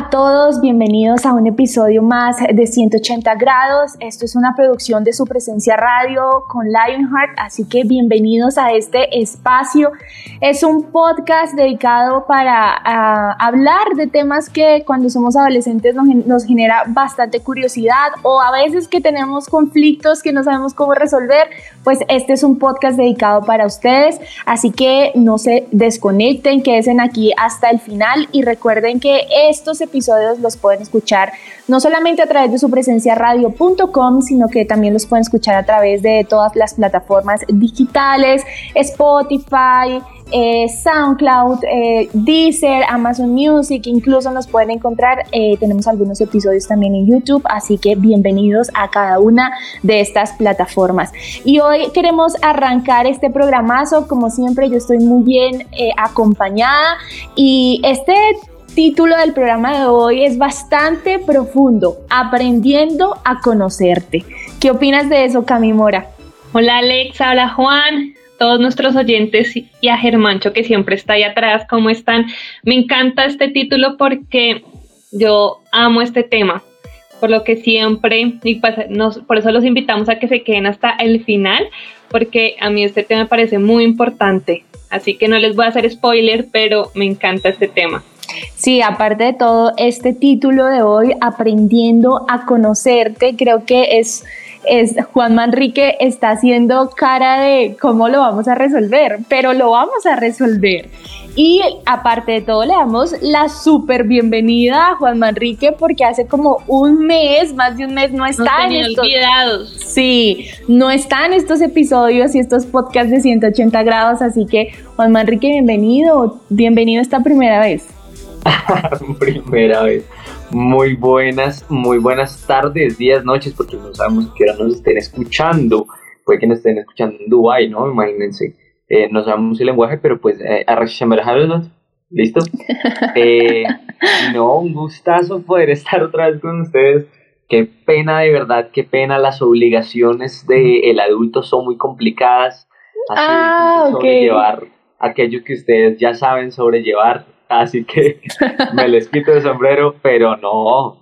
a todos, bienvenidos a un episodio más de 180 grados. Esto es una producción de su presencia radio con Lionheart, así que bienvenidos a este espacio. Es un podcast dedicado para hablar de temas que cuando somos adolescentes nos, nos genera bastante curiosidad o a veces que tenemos conflictos que no sabemos cómo resolver, pues este es un podcast dedicado para ustedes, así que no se desconecten, quédense aquí hasta el final y recuerden que estos episodios los pueden escuchar no solamente a través de su presencia radio.com, sino que también los pueden escuchar a través de todas las plataformas digitales, Spotify, eh, SoundCloud, eh, Deezer, Amazon Music, incluso nos pueden encontrar, eh, tenemos algunos episodios también en YouTube, así que bienvenidos a cada una de estas plataformas. Y hoy queremos arrancar este programazo, como siempre yo estoy muy bien acompañada y este título del programa de hoy es bastante profundo, aprendiendo a conocerte. ¿Qué opinas de eso, Cami Mora? Hola Alexa, hola Juan, todos nuestros oyentes y a Germancho que siempre está ahí atrás, ¿cómo están? Me encanta este título porque yo amo este tema, por lo que siempre, y pues, por eso los invitamos a que se queden hasta el final, porque a mí este tema me parece muy importante. Así que no les voy a hacer spoiler, pero me encanta este tema. Sí, aparte de todo, este título de hoy, Aprendiendo a conocerte, creo que es, es Juan Manrique está haciendo cara de cómo lo vamos a resolver, pero lo vamos a resolver. Y aparte de todo, le damos la súper bienvenida a Juan Manrique porque hace como un mes, más de un mes, no está en estos. Olvidados. Sí, no está en estos episodios y estos podcasts de 180 grados. Así que, Juan Manrique, bienvenido. Bienvenido esta primera vez. primera vez. Muy buenas, muy buenas tardes, días, noches, porque no sabemos que ahora nos estén escuchando. Puede que nos estén escuchando en Dubai, ¿no? Imagínense. Eh, no sabemos el lenguaje, pero pues, eh, ¿listo? Eh, no, un gustazo poder estar otra vez con ustedes. Qué pena, de verdad, qué pena. Las obligaciones del adulto son muy complicadas. Así ah, sobrellevar aquello que ustedes ya saben sobrellevar así que me les quito el sombrero, pero no,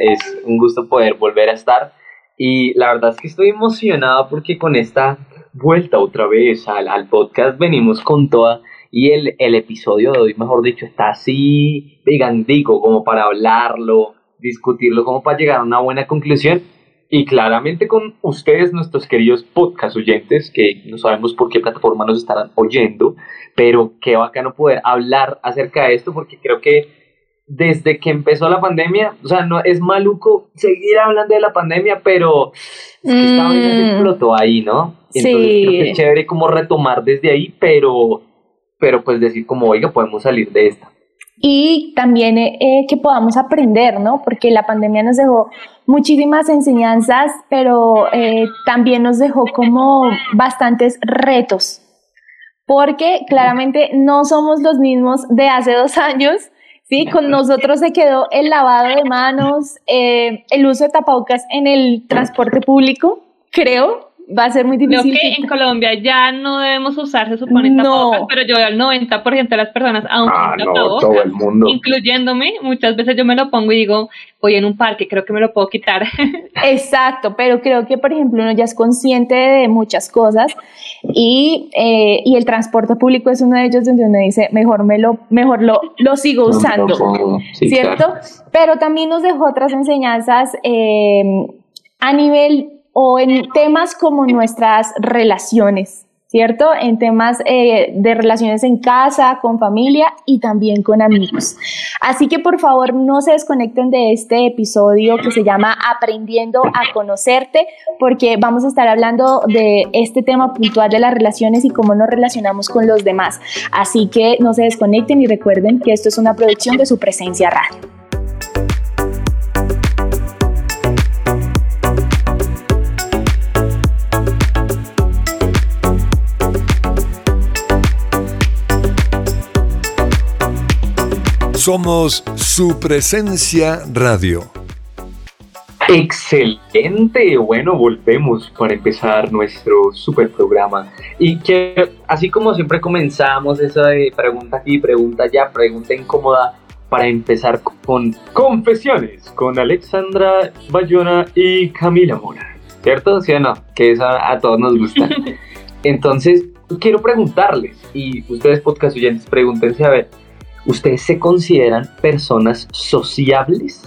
es un gusto poder volver a estar. Y la verdad es que estoy emocionado porque con esta vuelta otra vez al, al podcast venimos con toda y el, el, episodio de hoy, mejor dicho, está así digo, como para hablarlo, discutirlo, como para llegar a una buena conclusión y claramente con ustedes, nuestros queridos podcast oyentes, que no sabemos por qué plataforma nos estarán oyendo, pero qué bacano poder hablar acerca de esto, porque creo que desde que empezó la pandemia, o sea, no es maluco seguir hablando de la pandemia, pero es que esta vez se mm. explotó ahí, ¿no? Entonces creo que es chévere como retomar desde ahí, pero, pero pues decir como, oiga, podemos salir de esta y también eh, que podamos aprender, ¿no? Porque la pandemia nos dejó muchísimas enseñanzas, pero eh, también nos dejó como bastantes retos, porque claramente no somos los mismos de hace dos años, ¿sí? Con nosotros se quedó el lavado de manos, eh, el uso de tapabocas en el transporte público, creo, va a ser muy difícil. Creo que en Colombia ya no debemos usar, se supone, tapabocas, pero yo veo al 90% de las personas aún ah, no, todo el mundo. incluyéndome. Muchas veces yo me lo pongo y digo, voy en un parque, creo que me lo puedo quitar. Exacto, pero creo que, por ejemplo, uno ya es consciente de muchas cosas y, eh, y el transporte público es uno de ellos donde uno dice, mejor, me lo, mejor lo, lo sigo usando, ¿cierto? Pero también nos dejó otras enseñanzas eh, a nivel o en temas como nuestras relaciones, ¿cierto? En temas eh, de relaciones en casa, con familia y también con amigos. Así que por favor no se desconecten de este episodio que se llama Aprendiendo a conocerte, porque vamos a estar hablando de este tema puntual de las relaciones y cómo nos relacionamos con los demás. Así que no se desconecten y recuerden que esto es una producción de su presencia radio. Somos su presencia radio. Excelente, bueno, volvemos para empezar nuestro super programa. Y que así como siempre comenzamos esa de pregunta aquí, pregunta allá, pregunta incómoda, para empezar con confesiones con Alexandra Bayona y Camila Mora. ¿Cierto? ¿Sí o no? Que eso a todos nos gusta. Entonces, quiero preguntarles, y ustedes podcast oyentes, pregúntense a ver, ¿Ustedes se consideran personas sociables?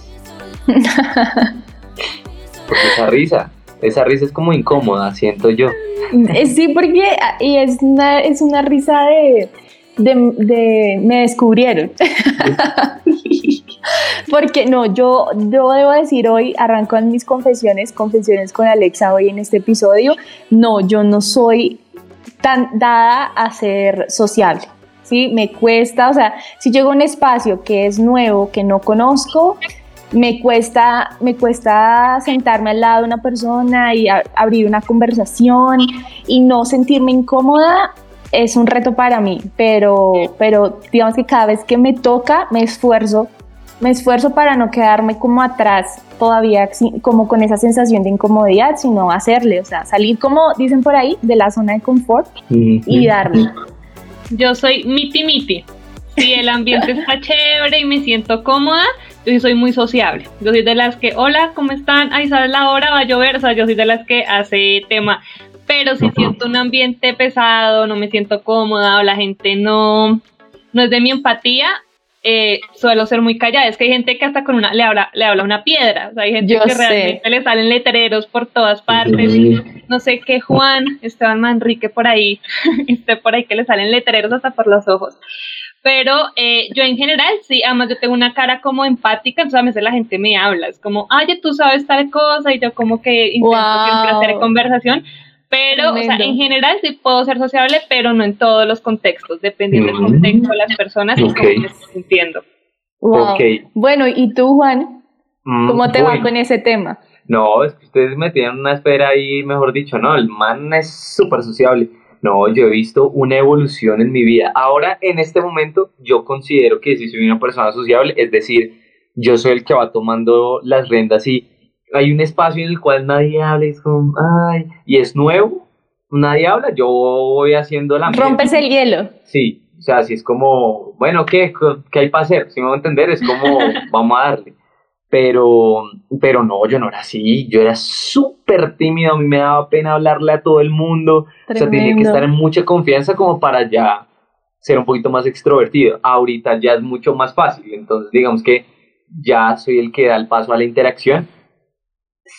Porque esa risa, esa risa es como incómoda, siento yo. Eh, sí, porque y es una, es una risa de, de, me descubrieron. porque no, yo, yo debo decir hoy, arranco en mis confesiones, confesiones con Alexa hoy en este episodio, no, yo no soy tan dada a ser sociable. ¿Sí? Me cuesta, o sea, si llego a un espacio que es nuevo, que no conozco, me cuesta, me cuesta sentarme al lado de una persona y abrir una conversación y no sentirme incómoda es un reto para mí, pero, pero digamos que cada vez que me toca me esfuerzo, me esfuerzo para no quedarme como atrás todavía como con esa sensación de incomodidad, sino hacerle, o sea, salir como dicen por ahí de la zona de confort y darle. Yo soy miti miti. Si el ambiente está chévere y me siento cómoda, yo soy muy sociable. Yo soy de las que, hola, ¿cómo están? Ahí sale la hora, va a llover. O sea, yo soy de las que hace tema. Pero si siento un ambiente pesado, no me siento cómoda o la gente no, no es de mi empatía, eh, suelo ser muy callada. Es que hay gente que hasta con una le habla, le habla una piedra. O sea, hay gente que realmente le salen letreros por todas partes. No sé qué Juan, Esteban Manrique por ahí, esté por ahí que le salen letreros hasta por los ojos. Pero eh, yo en general, sí, además yo tengo una cara como empática, entonces a veces la gente me habla, es como, ay, tú sabes tal cosa, y yo como que intento hacer conversación, pero, o sea, en general sí puedo ser sociable, pero no en todos los contextos, dependiendo del contexto de las personas y cómo me estoy sintiendo. Bueno, ¿y tú, Juan? Mm, ¿Cómo te va con ese tema? No, es que ustedes me tienen una espera ahí, mejor dicho, no, el man es súper sociable. No, yo he visto una evolución en mi vida. Ahora, en este momento, yo considero que si soy una persona sociable, es decir, yo soy el que va tomando las riendas y hay un espacio en el cual nadie habla y es como, ay, y es nuevo, nadie habla, yo voy haciendo la... Rompes el hielo. Sí, o sea, si es como, bueno, ¿qué, qué hay para hacer? Si me voy a entender, es como, vamos a darle. Pero, pero no, yo no era así, yo era súper tímido, a mí me daba pena hablarle a todo el mundo, o sea, tenía que estar en mucha confianza como para ya ser un poquito más extrovertido. Ahorita ya es mucho más fácil, entonces digamos que ya soy el que da el paso a la interacción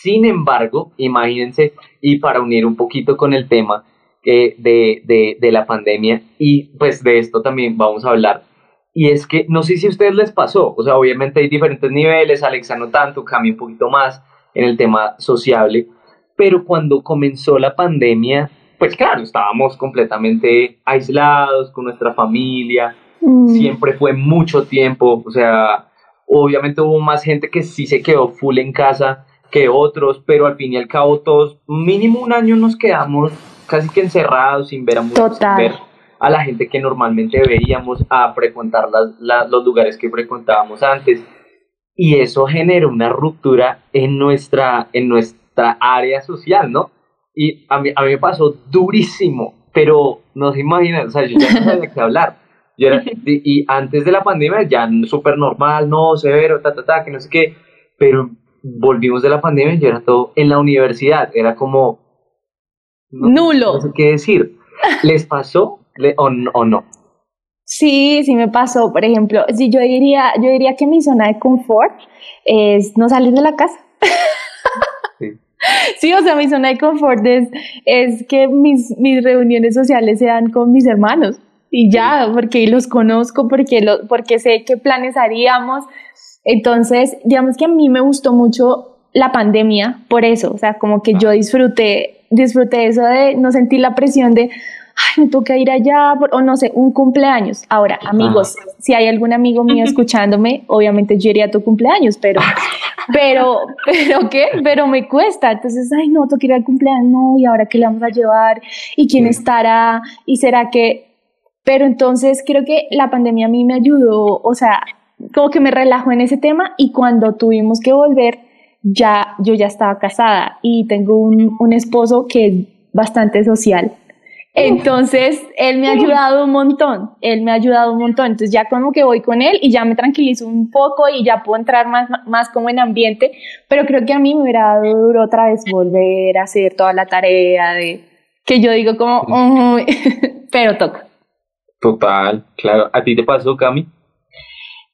sin embargo, imagínense, y para unir un poquito con el tema eh, de, de, de, la pandemia, y pues de esto también vamos a hablar, y es que no sé si a ustedes les pasó, o sea, obviamente hay diferentes niveles, Alexa no tanto, cambia un poquito más en el tema sociable, pero cuando comenzó la pandemia, pues claro, estábamos completamente aislados con nuestra familia, mm. siempre fue mucho tiempo, o sea, obviamente hubo más gente que sí se quedó full en casa, que otros, pero al fin y al cabo todos, mínimo un año nos quedamos casi que encerrados sin ver a muchos, ver a la gente que normalmente veíamos, a frecuentar las, los lugares que frecuentábamos antes. Y eso generó una ruptura en nuestra, en nuestra área social, ¿no? Y a mí, a mí me pasó durísimo, pero no se imaginan, o sea, yo ya no sabía qué hablar. Yo era, y antes de la pandemia ya súper normal, no, severo, ta, ta, ta, que no sé qué, pero volvimos de la pandemia y era todo en la universidad, era como... Nulo. No sé qué decir. ¿Les pasó o, o, no? Sí, sí me pasó. Por ejemplo, si yo diría, yo diría que mi zona de confort es no salir de la casa. Sí, o sea, mi zona de confort es, es que mis, mis reuniones sociales sean con mis hermanos y ya, porque los conozco, porque, lo, porque sé qué planes haríamos. Entonces, digamos que a mí me gustó mucho la pandemia por eso, o sea, como que yo disfruté, disfruté eso de no sentir la presión de, ay, me toca ir allá, o no sé, un cumpleaños. Ahora, amigos, si hay algún amigo mío escuchándome, obviamente yo iría a tu cumpleaños, pero, pero, pero qué, pero me cuesta. Entonces, ay, no, toca ir al cumpleaños, no, y ahora qué le vamos a llevar, y quién estará, y será que, pero entonces creo que la pandemia a mí me ayudó, o sea, como que me relajó en ese tema, y cuando tuvimos que volver, ya, yo ya estaba casada y tengo un, un esposo que es bastante social. Entonces, él me ha ayudado un montón, él me ha ayudado un montón. Entonces, ya como que voy con él y ya me tranquilizo un poco y ya puedo entrar más, más como en ambiente, pero creo que a mí me hubiera dado duro otra vez volver a hacer toda la tarea de que yo digo como, pero toca. Total, claro. ¿A ti te pasó, Cami?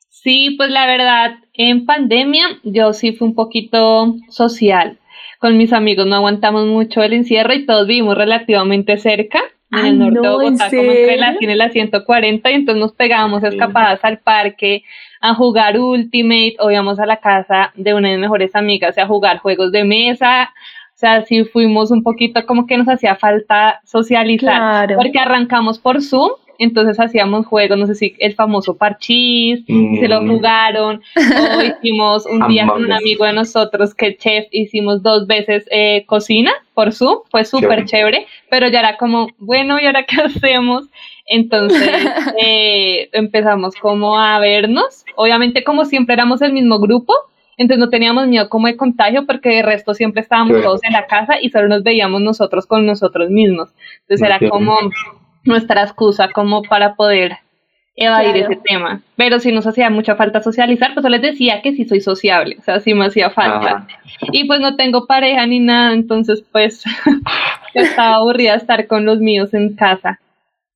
Sí, pues la verdad, en pandemia yo sí fui un poquito social con mis amigos no aguantamos mucho el encierro y todos vivimos relativamente cerca. En el norte de Bogotá, como entre la 100 y la 140, y entonces nos pegábamos escapadas al parque a jugar Ultimate o íbamos a la casa de una de mis mejores amigas a jugar juegos de mesa. O sea, sí fuimos un poquito como que nos hacía falta socializar, porque arrancamos por Zoom entonces hacíamos juegos, no sé si el famoso parchís, se lo mm. jugaron, o hicimos un día con un amigo de nosotros que chef, hicimos dos veces eh, cocina por Zoom, fue súper chévere, pero ya era como, bueno, ¿y ahora qué hacemos? Entonces eh, empezamos como a vernos, obviamente como siempre éramos el mismo grupo, entonces no teníamos miedo como de contagio porque de resto siempre estábamos todos en la casa y solo nos veíamos nosotros con nosotros mismos. Entonces era como nuestra excusa como para poder evadir ese tema. Pero si nos hacía mucha falta socializar, pues yo les decía que sí soy sociable, o sea, sí me hacía falta. Y pues no tengo pareja ni nada, entonces pues estaba aburrida estar con los míos en casa.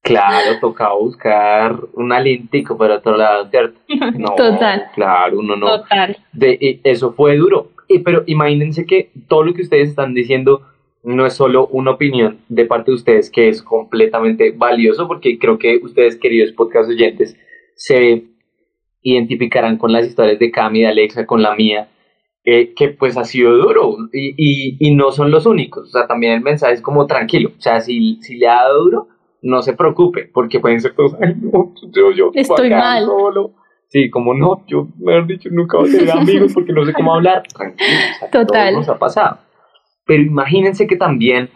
Claro, tocaba buscar un alientico para otro lado, ¿cierto? No, Total. Claro, uno no. Total. De, eso fue duro. Y, pero imagínense que todo lo que ustedes están diciendo no es solo una opinión de parte de ustedes que es completamente valioso, porque creo que ustedes, queridos podcast oyentes, se identificarán con las historias de Cami, de Alexa, con la mía, eh, que pues ha sido duro y, y, y, no son los únicos. O sea, también el mensaje es como tranquilo. O sea, si, si le ha dado duro, no se preocupe, porque pueden ser todos, ay, no, yo, yo, estoy mal. Solo. Sí, como no, yo, me han dicho, nunca voy a tener amigos porque no sé cómo hablar. Tranquilo, Total. nos ha pasado. Pero imagínense que también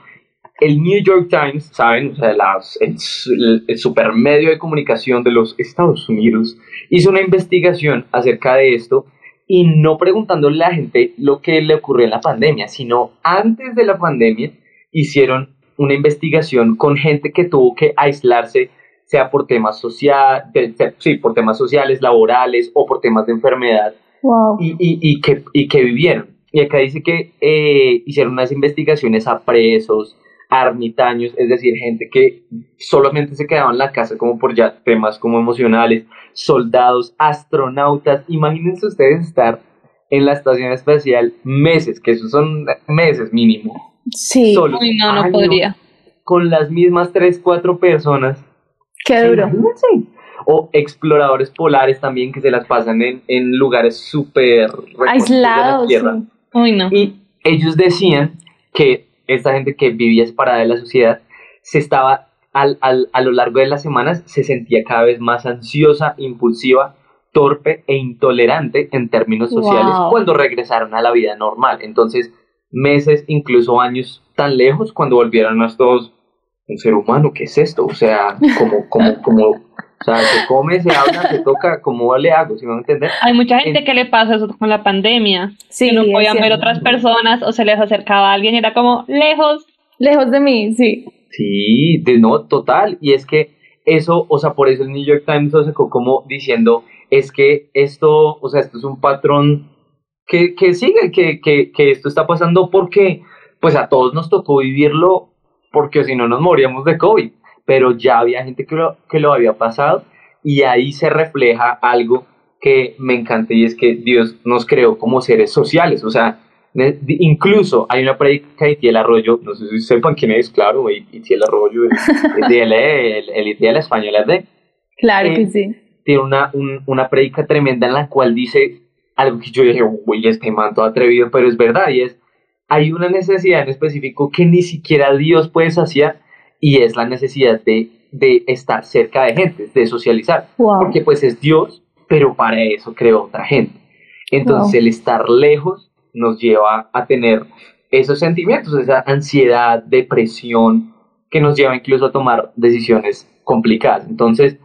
el New York Times, ¿saben? O sea, las, el, el, supermedio de comunicación de los Estados Unidos hizo una investigación acerca de esto y no preguntándole a la gente lo que le ocurrió en la pandemia, sino antes de la pandemia hicieron una investigación con gente que tuvo que aislarse, sea por temas, social, sí, por temas sociales, laborales o por temas de enfermedad, y, y, y, que, y que vivieron. Y acá dice que eh, hicieron unas investigaciones a presos, ermitaños, es decir, gente que solamente se quedaba en la casa como por ya temas como emocionales, soldados, astronautas. Imagínense ustedes estar en la estación espacial meses, que esos son meses mínimo. Sí, solo, no, no podría. Con las mismas tres, cuatro personas. Qué duro. O exploradores polares también que se las pasan en, en lugares súper aislados. Y ellos decían que esta gente que vivía separada de la sociedad se estaba al, al, a lo largo de las semanas se sentía cada vez más ansiosa, impulsiva, torpe e intolerante en términos sociales cuando regresaron a la vida normal. Entonces, meses, incluso años tan lejos, cuando volvieron a todos un ser humano, ¿qué es esto? O sea, como, como, como sea, se come, se habla, se toca, ¿cómo le hago? ¿Sí me van a entender? Hay mucha gente que le pasa eso con la pandemia. Sí, que no podían ver otras personas o se les acercaba a alguien y era como, lejos. Lejos de mí, sí. Sí, de no, total. Y es que eso, o sea, por eso el New York Times lo sacó como diciendo, es que esto, o sea, esto es un patrón que, que sigue, que, que, que esto está pasando porque, pues a todos nos tocó vivirlo porque si no nos moríamos de COVID pero ya había gente que lo, que lo había pasado y ahí se refleja algo que me encanta y es que Dios nos creó como seres sociales, o sea, incluso hay una predica de Itiel Arroyo, no sé si sepan quién es, claro, Itiel Arroyo, el, el, el, español es de. Claro que sí. Tiene una, una predica tremenda en la cual dice algo que yo dije, uy, este manto atrevido, pero es verdad, y es, hay una necesidad en específico que ni siquiera Dios puede saciar, y es la necesidad de, de estar cerca de gente, de socializar, porque pues es Dios, pero para eso creó otra gente. Entonces el estar lejos nos lleva a tener esos sentimientos, esa ansiedad, depresión, que nos lleva incluso a tomar decisiones complicadas. Entonces,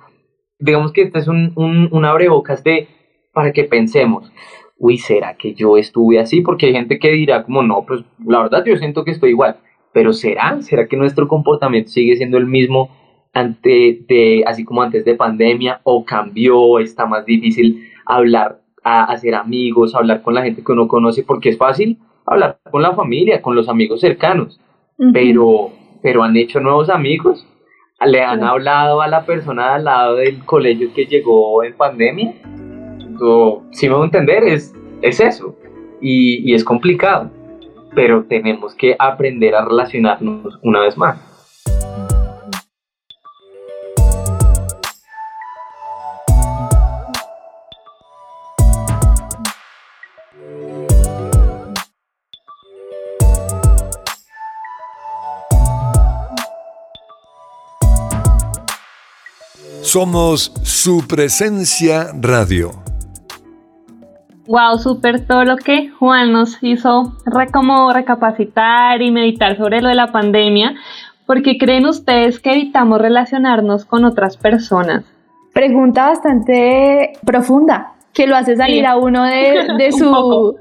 digamos que este es un, un, un abrebocas de para que pensemos, uy, ¿será que yo estuve así? Porque hay gente que dirá como, no, pues la verdad yo siento que estoy igual, pero ¿será? ¿Será que nuestro comportamiento sigue siendo el mismo ante de, así como antes de pandemia o cambió, está más difícil hablar, a hacer amigos, hablar con la gente que uno conoce, porque es fácil hablar con la familia, con los amigos cercanos, pero, pero han hecho nuevos amigos, le han hablado a la persona al lado del colegio que llegó en pandemia, si me voy a entender, es, es eso. Y, y es complicado. Pero tenemos que aprender a relacionarnos una vez más. Somos su presencia radio. Wow, súper todo lo que Juan nos hizo como recapacitar y meditar sobre lo de la pandemia. ¿Por qué creen ustedes que evitamos relacionarnos con otras personas? Pregunta bastante profunda, que lo hace salir a uno de, su,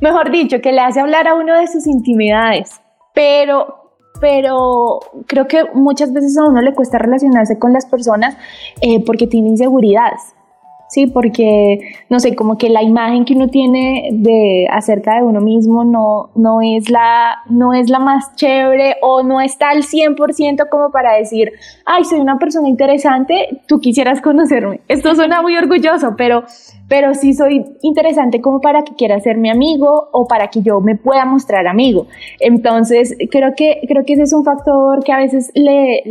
mejor dicho, que le hace hablar a uno de sus intimidades. Pero, pero creo que muchas veces a uno le cuesta relacionarse con las personas eh, porque tiene inseguridades ¿sí? Porque, no sé, como que la imagen que uno tiene de, acerca de uno mismo no, no, es la, no es la más chévere o no está al 100% como para decir, ay, soy una persona interesante, tú quisieras conocerme. Esto suena muy orgulloso, pero, pero sí soy interesante como para que quiera ser mi amigo o para que yo me pueda mostrar amigo. Entonces, creo que, creo que ese es un factor que a veces le,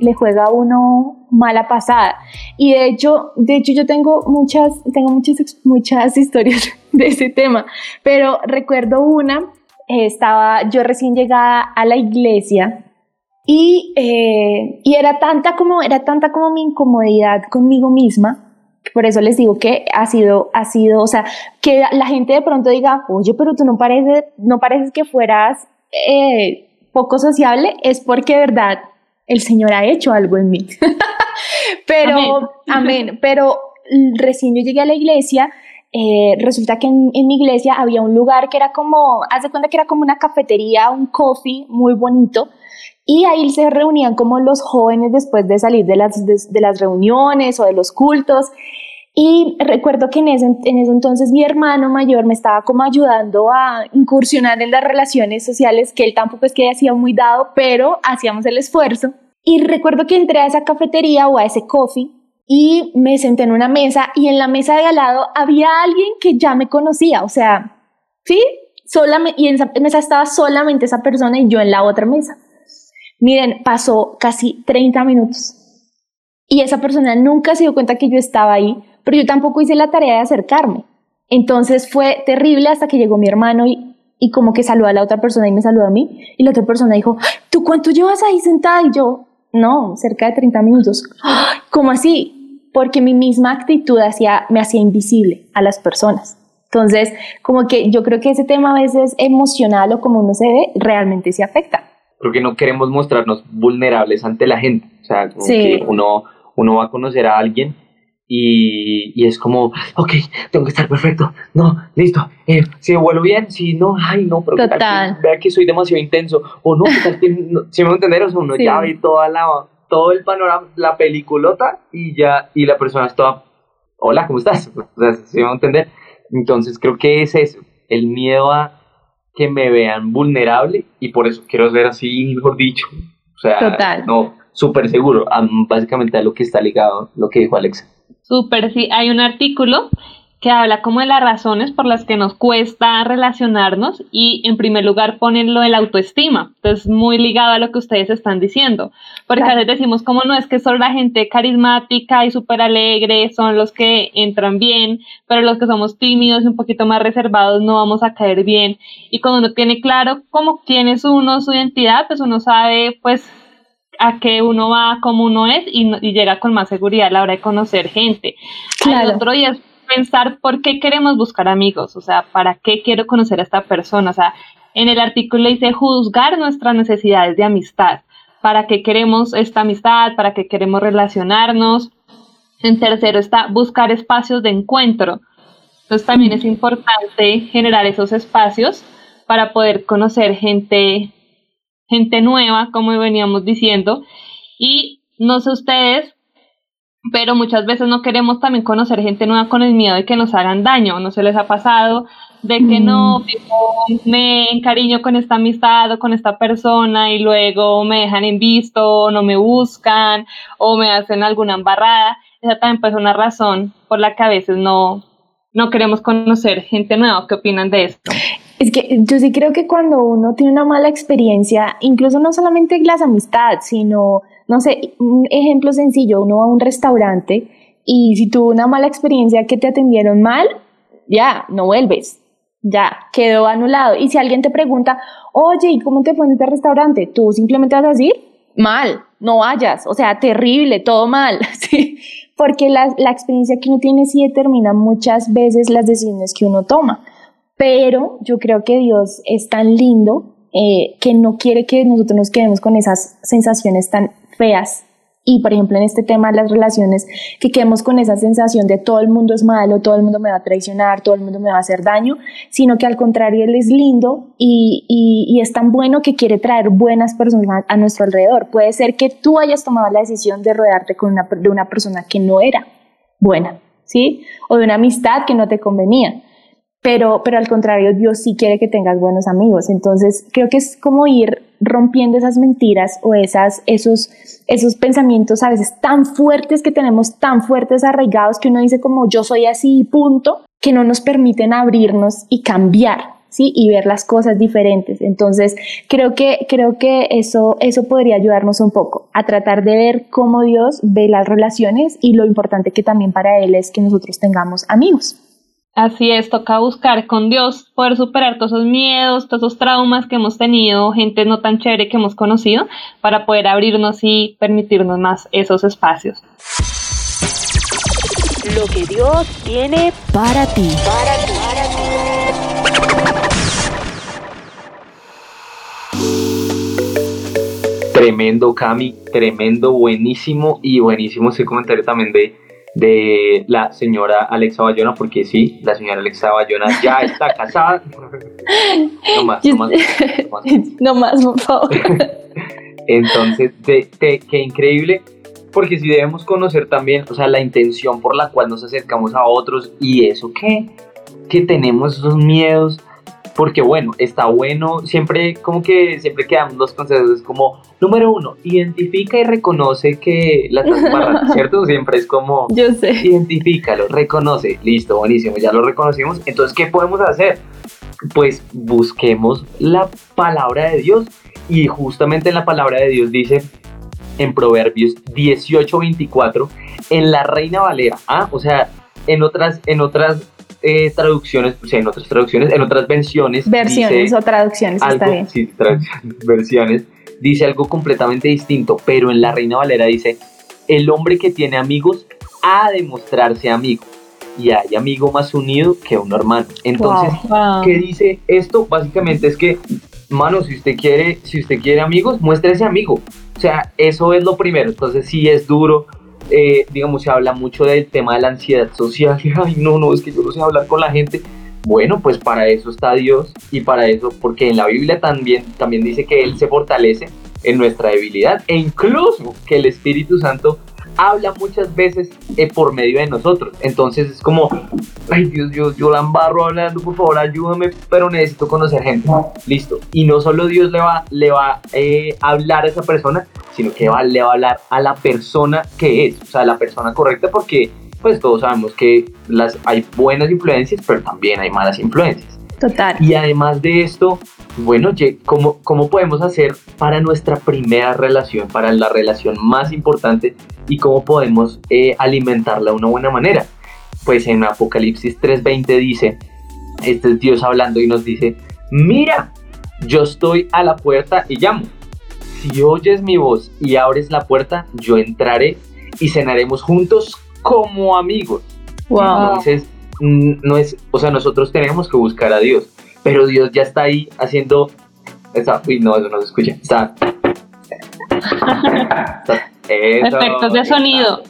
le, juega a uno mala pasada. Y de hecho, de hecho yo tengo muchas, tengo muchas, muchas historias de ese tema, pero recuerdo una, eh, estaba yo recién llegada a la iglesia y, eh, y era tanta como, era tanta como mi incomodidad conmigo misma, por eso les digo que ha sido, ha sido, o sea, que la gente de pronto diga, oye, pero tú no pareces, no pareces que fueras eh, poco sociable, es porque de verdad el Señor ha hecho algo en mí. pero, amén. pero recién yo llegué a la iglesia, eh, resulta que en, mi iglesia había un lugar que era como, haz de cuenta que era como una cafetería, un coffee muy bonito, y ahí se reunían como los jóvenes después de salir de las, de, las reuniones o de los cultos. Y recuerdo que en ese, en ese entonces mi hermano mayor me estaba como ayudando a incursionar en las relaciones sociales, que él tampoco es que sido muy dado, pero hacíamos el esfuerzo. Y recuerdo que entré a esa cafetería o a ese coffee y me senté en una mesa y en la mesa de al lado había alguien que ya me conocía, o sea, ¿sí? Solamente, y en esa mesa estaba solamente esa persona y yo en la otra mesa. Miren, pasó casi 30 minutos y esa persona nunca se dio cuenta que yo estaba ahí, pero yo tampoco hice la tarea de acercarme. Entonces fue terrible hasta que llegó mi hermano y, y como que saludó a la otra persona y me saludó a mí y la otra persona dijo, ¿tú cuánto llevas ahí sentada? Y yo, no, cerca de 30 minutos. ¿Cómo así? Porque mi misma actitud hacía, me hacía invisible a las personas. Entonces, como que yo creo que ese tema a veces emocional o como uno se ve, realmente se afecta. Porque no queremos mostrarnos vulnerables ante la gente. O sea, como que uno, uno va a conocer a alguien y, y, es como, ok, tengo que estar perfecto, no, listo, eh, si me vuelo bien, si no, ay, no, pero vea que soy demasiado intenso, o no, tal si me voy a entender, o sea, uno ya ve toda la, todo el panorama, la peliculota, y ya, y la persona está, hola, ¿cómo estás? O sea, si me voy a entender. Entonces creo que es eso, el miedo a que me vean vulnerable, y por eso quiero ser así, mejor dicho, o sea, no, súper seguro, básicamente a lo que está ligado, lo que dijo Alexa. Súper, sí, hay un artículo que habla como de las razones por las que nos cuesta relacionarnos y en primer lugar ponen lo de la autoestima. Entonces, muy ligado a lo que ustedes están diciendo. Porque a veces decimos como no es que solo la gente carismática y súper alegre son los que entran bien, pero los que somos tímidos y un poquito más reservados no vamos a caer bien. Y cuando uno tiene claro cómo quién es uno, su identidad, pues uno sabe pues a qué uno va, cómo uno es y, llega con más seguridad a la hora de conocer gente. Claro. otro y es pensar por qué queremos buscar amigos, o sea, para qué quiero conocer a esta persona, o sea, en el artículo dice juzgar nuestras necesidades de amistad, para qué queremos esta amistad, para qué queremos relacionarnos. En tercero está buscar espacios de encuentro. Entonces también es importante generar esos espacios para poder conocer gente, gente nueva, como veníamos diciendo. Y no sé ustedes, pero muchas veces no queremos también conocer gente nueva con el miedo de que nos hagan daño, no se les ha pasado de que no mm. me encariño con esta amistad o con esta persona y luego me dejan en visto o no me buscan o me hacen alguna embarrada. Esa también puede ser una razón por la que a veces no, no queremos conocer gente nueva. ¿Qué opinan de esto? Es que yo sí creo que cuando uno tiene una mala experiencia, incluso no solamente las amistades, sino no sé, un ejemplo sencillo, uno va a un restaurante y si tuvo una mala experiencia que te atendieron mal, ya, no vuelves, ya, quedó anulado. Y si alguien te pregunta, oye, ¿y cómo te fue en este restaurante? Tú simplemente vas a decir, mal, no vayas, o sea, terrible, todo mal. Porque la, la experiencia que uno tiene sí determina muchas veces las decisiones que uno toma. Pero yo creo que Dios es tan lindo eh, que no quiere que nosotros nos quedemos con esas sensaciones tan feas y por ejemplo en este tema de las relaciones, que quedemos con esa sensación de todo el mundo es malo, todo el mundo me va a traicionar, todo el mundo me va a hacer daño, sino que al contrario Él es lindo y, y, es tan bueno que quiere traer buenas personas a, nuestro alrededor. Puede ser que tú hayas tomado la decisión de rodearte con una, de una persona que no era buena, ¿sí? O de una amistad que no te convenía. Pero, pero al contrario, Dios sí quiere que tengas buenos amigos. Entonces, creo que es como ir rompiendo esas mentiras o esas, esos, esos pensamientos a veces tan fuertes que tenemos, tan fuertes arraigados que uno dice como yo soy así punto, que no nos permiten abrirnos y cambiar. ¿sí? y ver las cosas diferentes. Entonces, creo que, creo que eso, eso podría ayudarnos un poco a tratar de ver cómo Dios ve las relaciones y lo importante que también para Él es que nosotros tengamos amigos. Así es, toca buscar con Dios poder superar todos esos miedos, todos esos traumas que hemos tenido, gente no tan chévere que hemos conocido, para poder abrirnos y permitirnos más esos espacios. Lo que Dios tiene para ti. Para ti. Tremendo, Cami, tremendo, buenísimo y buenísimo ese comentario también de de la señora Alexa Bayona, porque sí, la señora Alexa Bayona ya está casada. No más, no más. No más, por favor. Entonces, qué increíble, porque si debemos conocer también, o sea, la intención por la cual nos acercamos a otros y eso que, que tenemos esos miedos, porque bueno, está bueno, siempre como que siempre quedamos los consejos, es como, número uno, identifica y reconoce que la estás ¿cierto? Siempre es como, yo sé, identifícalo, reconoce, listo, buenísimo, ya lo reconocimos, entonces, ¿qué podemos hacer? Pues busquemos la palabra de Dios y justamente en la palabra de Dios dice en Proverbios 18:24 en la Reina Valera, ¿ah? o sea, en otras, en otras eh, traducciones, pues, en otras traducciones, en otras versiones. Versiones o traducciones, está bien. Sí, versiones. Dice algo completamente distinto, pero en la Reina Valera dice: el hombre que tiene amigos ha de mostrarse amigo. Y hay amigo más unido que un hermano. Entonces, ¿qué dice esto? Básicamente es que, mano, si usted quiere, si usted quiere amigos, muéstrese amigo. O sea, eso es lo primero. Entonces, sí es duro eh, digamos, se habla mucho del tema de la ansiedad social. Ay, no, no, es que yo no sé hablar con la gente. Bueno, pues para eso está Dios y para eso, porque en la Biblia también, también dice que Él se fortalece en nuestra debilidad e incluso que el Espíritu Santo habla muchas veces eh, por medio de nosotros. Entonces es como, ay Dios, yo, yo la embarro hablando, por favor ayúdame, pero necesito conocer gente. Listo. Y no solo Dios le va, le va eh, a hablar a esa persona, sino que va, le va a hablar a la persona que es, o sea, la persona correcta, porque pues todos sabemos que las, hay buenas influencias, pero también hay malas influencias. Total. Y además de esto, bueno, ¿cómo, ¿cómo podemos hacer para nuestra primera relación, para la relación más importante y cómo podemos eh, alimentarla de una buena manera? Pues en Apocalipsis 3:20 dice, este es Dios hablando y nos dice, mira, yo estoy a la puerta y llamo. Si oyes mi voz y abres la puerta, yo entraré y cenaremos juntos como amigos. Wow. Entonces, no es, o sea, nosotros tenemos que buscar a Dios, pero Dios ya está ahí haciendo, está, uy, no, eso no se escucha, está, efectos de sonido.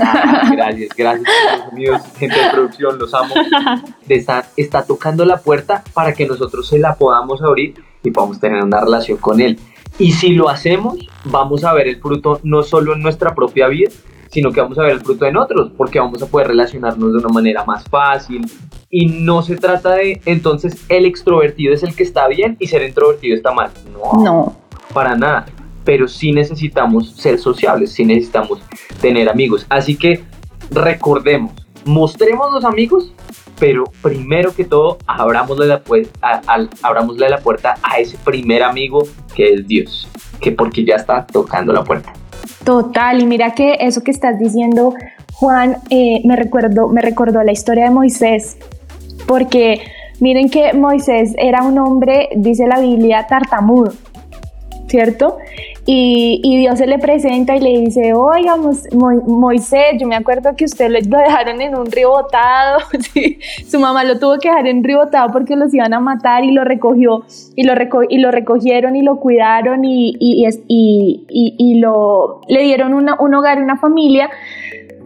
Ah, gracias, gracias sonidos, gente de producción, los amo. Está, está tocando la puerta para que nosotros se la podamos abrir y podamos tener una relación con Él. Y si lo hacemos, vamos a ver el fruto no solo en nuestra propia vida, sino que vamos a ver el fruto en otros, porque vamos a poder relacionarnos de una manera más fácil. Y no se trata de, entonces, el extrovertido es el que está bien y ser introvertido está mal. No. No. Para nada. Pero sí necesitamos ser sociables, sí necesitamos tener amigos. Así que recordemos, mostremos los amigos, pero primero que todo, abramosle la, abramosle la puerta a ese primer amigo que es Dios, que porque ya está tocando la puerta. Total, y mira que eso que estás diciendo, Juan, eh, me, recuerdo, me recordó la historia de Moisés, porque miren que Moisés era un hombre, dice la Biblia, tartamudo, ¿cierto? Y, Dios se le presenta y le dice, oiga, Moisés, yo me acuerdo que usted lo dejaron en un río botado, su mamá lo tuvo que dejar en río botado porque los iban a matar y lo recogió, y lo, y lo recogieron y lo cuidaron y, y lo, le dieron un hogar, una familia,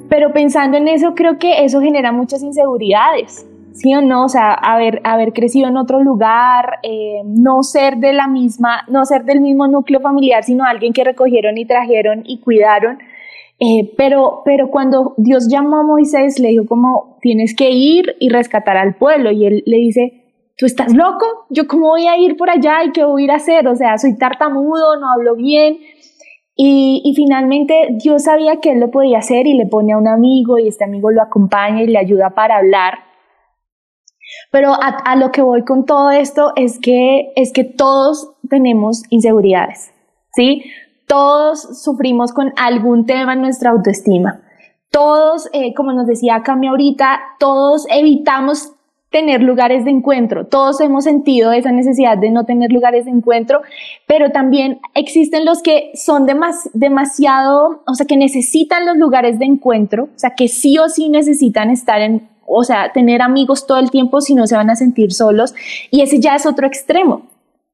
pero pensando en eso creo que eso genera muchas inseguridades. ¿Sí o no? O sea, haber, haber crecido en otro lugar, eh, no ser de la misma, no ser del mismo núcleo familiar, sino alguien que recogieron y trajeron y cuidaron. Eh, pero, pero cuando Dios llamó a Moisés, le dijo como, tienes que ir y rescatar al pueblo. Y él le dice, ¿tú estás loco? ¿Yo cómo voy a ir por allá y qué voy a ir a hacer? O sea, soy tartamudo, no hablo bien. Y, y, finalmente Dios sabía que él lo podía hacer y le pone a un amigo y este amigo lo acompaña y le ayuda para hablar. Pero a, lo que voy con todo esto es que, es que todos tenemos inseguridades, ¿sí? Todos sufrimos con algún tema en nuestra autoestima. Todos, eh, como nos decía Cami ahorita, todos evitamos tener lugares de encuentro. Todos hemos sentido esa necesidad de no tener lugares de encuentro, pero también existen los que son demasiado, o sea, que necesitan los lugares de encuentro, o sea, que sí o sí necesitan estar en o sea, tener amigos todo el tiempo si no se van a sentir solos y ese ya es otro extremo.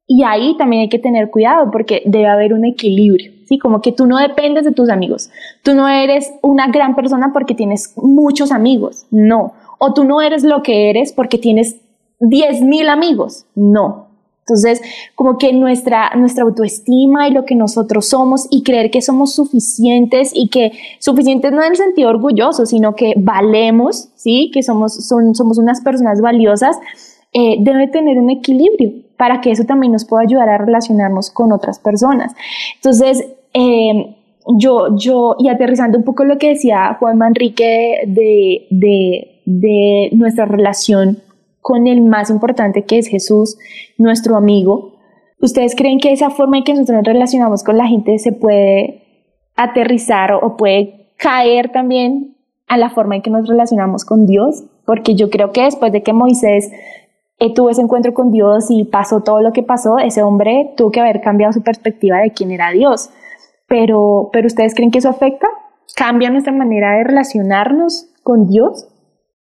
Y ahí también hay que tener cuidado porque debe haber un equilibrio, ¿sí? Como que tú no dependes de tus amigos. Tú no eres una gran persona porque tienes muchos amigos, no. O tú no eres lo que eres porque tienes 10 mil amigos, no. Entonces, como que nuestra, nuestra autoestima y lo que nosotros somos y creer que somos suficientes y que suficientes no en el sentido orgulloso, sino que valemos, ¿sí? Que somos, son, somos unas personas valiosas, eh, debe tener un equilibrio para que eso también nos pueda ayudar a relacionarnos con otras personas. Entonces, eh, yo, yo, y aterrizando un poco lo que decía Juan Manrique de, de, de nuestra relación con el más importante que es Jesús, nuestro amigo. ¿Ustedes creen que esa forma en que nosotros nos relacionamos con la gente se puede aterrizar o puede caer también a la forma en que nos relacionamos con Dios? Porque yo creo que después de que Moisés eh, tuvo ese encuentro con Dios y pasó todo lo que pasó, ese hombre tuvo que haber cambiado su perspectiva de quién era Dios. Pero, pero ¿ustedes creen que eso afecta? ¿Cambia nuestra manera de relacionarnos con Dios?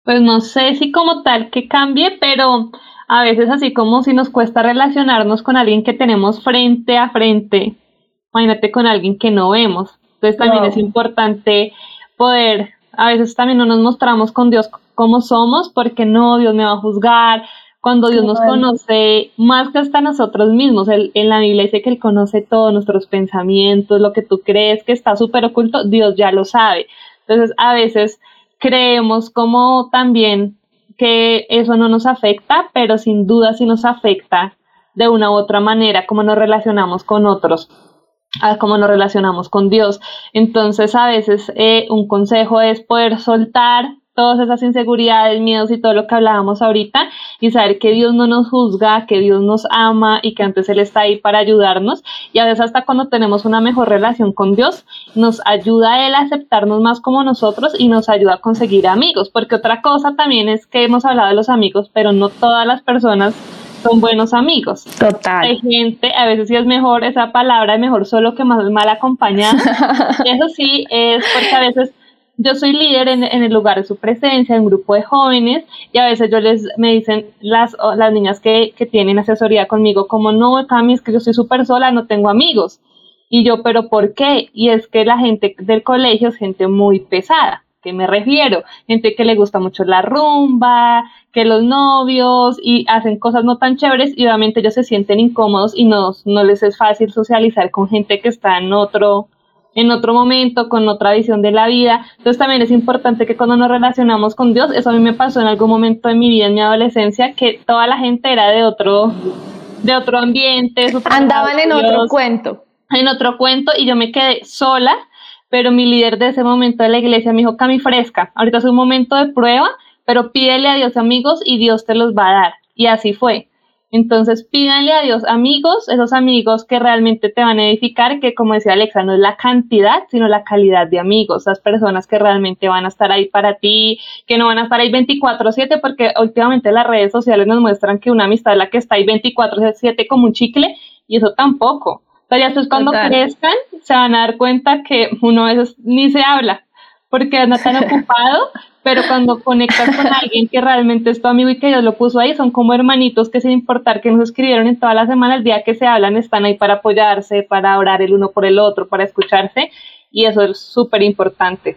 Pues no sé si como tal que cambie, pero a veces así como si nos cuesta relacionarnos con alguien que tenemos frente a frente, imagínate con alguien que no vemos. Entonces también es importante poder, a veces también no nos mostramos con Dios como somos, porque no, Dios me va a juzgar. Cuando Dios nos conoce más que hasta nosotros mismos, en la Biblia dice que Él conoce todos nuestros pensamientos, lo que tú crees que está súper oculto, Dios ya lo sabe. Entonces, a veces creemos como también que eso no nos afecta, pero sin duda sí nos afecta de una u otra manera como nos relacionamos con otros. a cómo nos relacionamos con Dios. Entonces, a veces eh, un consejo es poder soltar todas esas inseguridades, miedos y todo lo que hablábamos ahorita y saber que Dios no nos juzga, que Dios nos ama y que antes Él está ahí para ayudarnos y a veces hasta cuando tenemos una mejor relación con Dios nos ayuda a Él a aceptarnos más como nosotros y nos ayuda a conseguir amigos porque otra cosa también es que hemos hablado de los amigos pero no todas las personas son buenos amigos. Total. Hay gente, a veces sí es mejor esa palabra, es mejor solo que más mal acompañada. Eso sí, es porque a veces yo soy líder en, el lugar de su presencia, en un grupo de jóvenes, y a veces yo les, me dicen las, las niñas que, que tienen asesoría conmigo, como no, Cami, es que yo soy súper sola, no tengo amigos. Y yo, pero ¿por qué? Y es que la gente del colegio es gente muy pesada. ¿Qué me refiero? Gente que le gusta mucho la rumba, que los novios y hacen cosas no tan chéveres y obviamente ellos se sienten incómodos y no, no les es fácil socializar con gente que está en otro, en otro momento, con otra visión de la vida. Entonces también es importante que cuando nos relacionamos con Dios, eso a mí me pasó en algún momento de mi vida, en mi adolescencia, que toda la gente era de otro, de otro ambiente. Andaban en otro cuento. En otro cuento y yo me quedé sola, pero mi líder de ese momento de la iglesia me dijo, Cami Fresca, ahorita es un momento de prueba, pero pídele a Dios amigos y Dios te los va a dar. Y así fue. Entonces pídanle a Dios amigos, esos amigos que realmente te van a edificar, que como decía Alexa, no es la cantidad, sino la calidad de amigos, esas personas que realmente van a estar ahí para ti, que no van a estar ahí 24/7, porque últimamente las redes sociales nos muestran que una amistad es la que está ahí 24/7 como un chicle, y eso tampoco. O sea, ya después cuando crezcan, se van a dar cuenta que uno a veces ni se habla, porque anda tan ocupado pero cuando conectas con alguien que realmente es tu amigo y que Dios lo puso ahí, son como hermanitos que sin importar que nos escribieron en toda la semana, el día que se hablan están ahí para apoyarse, para orar el uno por el otro, para escucharse y eso es súper importante.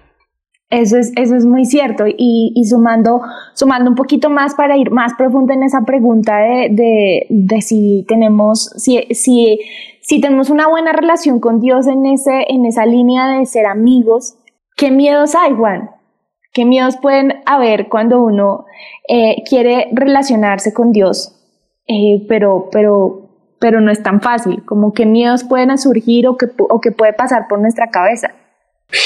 Eso es, eso es muy cierto y, y, sumando, sumando un poquito más para ir más profundo en esa pregunta de, de, de si tenemos, si, si, si tenemos una buena relación con Dios en, ese, en esa línea de ser amigos, ¿qué miedos hay, Juan? ¿Qué miedos pueden haber cuando uno eh, quiere relacionarse con Dios, eh, pero, pero, pero no es tan fácil? Como qué miedos pueden surgir o qué, o qué puede pasar por nuestra cabeza.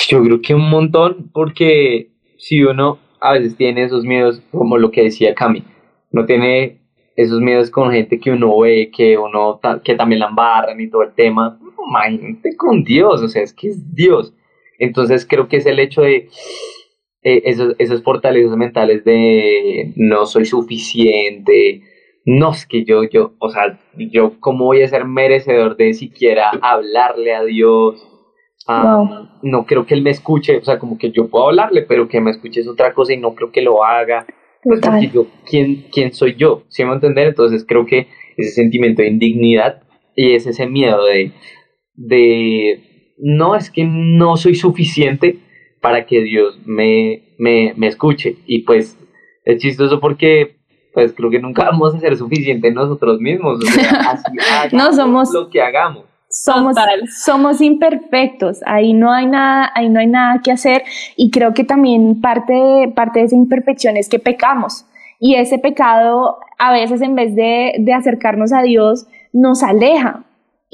Yo creo que un montón, porque si uno a veces tiene esos miedos, como lo que decía Cami, no tiene esos miedos con gente que uno ve, que uno que también la embarran y todo el tema, imagínate con Dios, o sea, es que es Dios. Entonces creo que es el hecho de eh, esos, esos fortalezas mentales de no soy suficiente, no es que yo, yo, o sea, yo cómo voy a ser merecedor de siquiera hablarle a Dios, no. creo que Él me escuche, o sea, como que yo puedo hablarle, pero que me escuche es otra cosa y no creo que lo haga, pues porque yo, ¿quién, ¿quién soy yo? ¿Sí me entender? Entonces creo que ese sentimiento de indignidad y es ese miedo de, de, no, es que no soy suficiente, para que Dios me, me, me escuche. Y pues es chistoso porque pues creo que nunca vamos a ser suficientes nosotros mismos. O sea, así no somos lo que hagamos. Somos, somos imperfectos, ahí no hay nada, ahí no hay nada que hacer y creo que también parte parte de esa imperfección es que pecamos y ese pecado a veces en vez de, de acercarnos a Dios nos aleja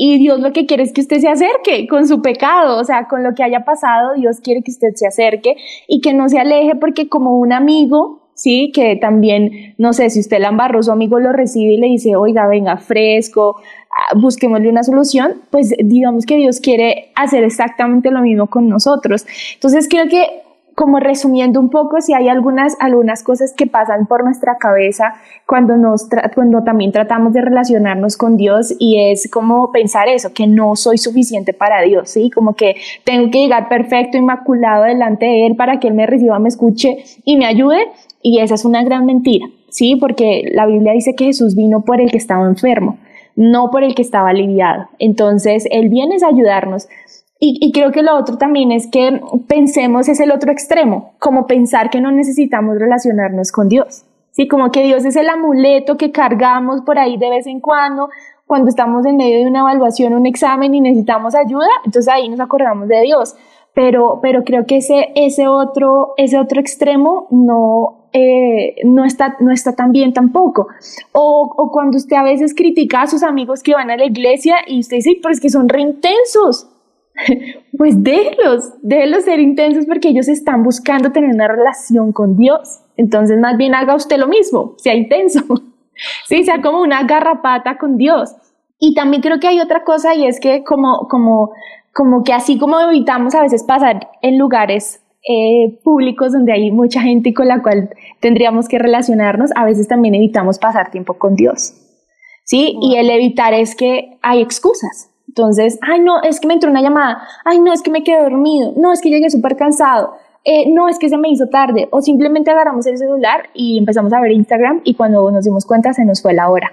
y Dios lo que quiere es que usted se acerque con su pecado, o sea, con lo que haya pasado, Dios quiere que usted se acerque y que no se aleje porque como un amigo, sí, que también, no sé, si usted la embarró, su amigo lo recibe y le dice, oiga, venga, fresco, ah, busquémosle una solución, pues digamos que Dios quiere hacer exactamente lo mismo con nosotros. Entonces creo que como resumiendo un poco, si hay algunas, algunas cosas que pasan por nuestra cabeza cuando, nos cuando también tratamos de relacionarnos con Dios y es como pensar eso, que no soy suficiente para Dios, ¿sí? Como que tengo que llegar perfecto, inmaculado delante de Él para que Él me reciba, me escuche y me ayude y esa es una gran mentira, ¿sí? Porque la Biblia dice que Jesús vino por el que estaba enfermo, no por el que estaba aliviado. Entonces, Él viene a ayudarnos y, creo que lo otro también es que pensemos es el otro extremo, como pensar que no necesitamos relacionarnos con Dios. Sí, como que Dios es el amuleto que cargamos por ahí de vez en cuando, cuando estamos en medio de una evaluación, un examen y necesitamos ayuda, entonces ahí nos acordamos de Dios. Pero, pero creo que ese, ese, otro, ese otro extremo no, eh, no, está, no está tan bien tampoco. O, o, cuando usted a veces critica a sus amigos que van a la iglesia y usted dice, pero es que son re intensos. pues déjelos, déjelos ser intensos porque ellos están buscando tener una relación con Dios. Entonces más bien haga usted lo mismo, sea intenso. sí, sea como una garrapata con Dios. Y también creo que hay otra cosa y es que como, como, como que así como evitamos a veces pasar en lugares eh, públicos donde hay mucha gente con la cual tendríamos que relacionarnos, a veces también evitamos pasar tiempo con Dios. ¿Sí? Y el evitar es que hay excusas. Entonces, ay, no, es que me entró una llamada, ay, no, es que me quedé dormido, no, es que llegué súper cansado, eh, no, es que se me hizo tarde, o simplemente agarramos el celular y empezamos a ver Instagram y cuando nos dimos cuenta se nos fue la hora.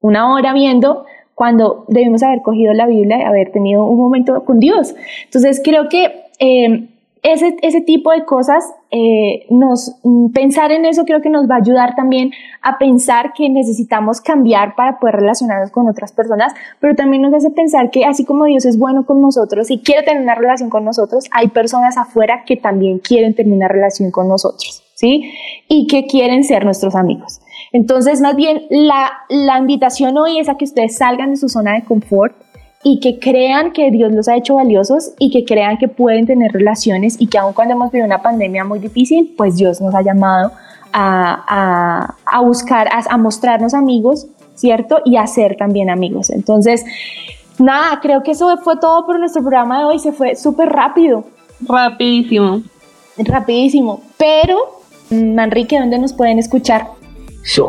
Una hora viendo cuando debimos haber cogido la Biblia y haber tenido un momento con Dios. Entonces, creo que... Eh, ese, ese tipo de cosas, eh, mm, pensar en eso creo que nos va a ayudar también a pensar que necesitamos cambiar para poder relacionarnos con otras personas, pero también nos hace pensar que así como Dios es bueno con nosotros y quiere tener una relación con nosotros, hay personas afuera que también quieren tener una relación con nosotros, ¿sí? Y que quieren ser nuestros amigos. Entonces, más bien, la, la invitación hoy es a que ustedes salgan de su zona de confort, y que crean que Dios los ha hecho valiosos y que crean que pueden tener relaciones y que aun cuando hemos vivido una pandemia muy difícil, pues Dios nos ha llamado a, a, buscar, a, mostrarnos amigos, ¿cierto? Y a ser también amigos. Entonces, nada, creo que eso fue todo por nuestro programa de hoy. Se fue súper rápido. Rapidísimo. Rapidísimo. Pero, Manrique, ¿dónde nos pueden escuchar?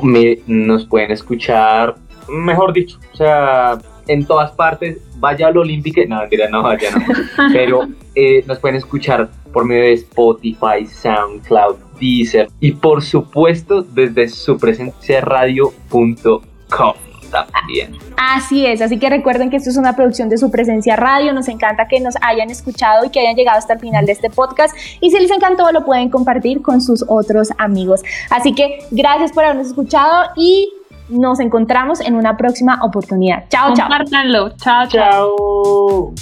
me, nos pueden escuchar, mejor dicho, o sea, en todas partes, vaya al Olímpico, no, mentira, no vaya, no, pero eh, nos pueden escuchar por medio de Spotify, SoundCloud, Deezer y por supuesto desde su presencia radio.com también. Así es, así que recuerden que esto es una producción de su presencia radio, nos encanta que nos hayan escuchado y que hayan llegado hasta el final de este podcast y si les encantó lo pueden compartir con sus otros amigos. Así que gracias por habernos escuchado y nos encontramos en una próxima oportunidad. Chao, chao. Compártanlo. Chao, chao.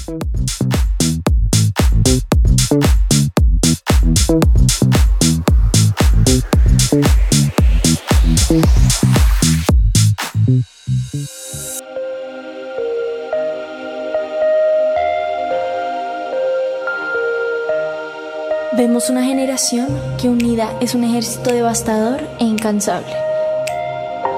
Vemos una generación que unida es un ejército devastador e incansable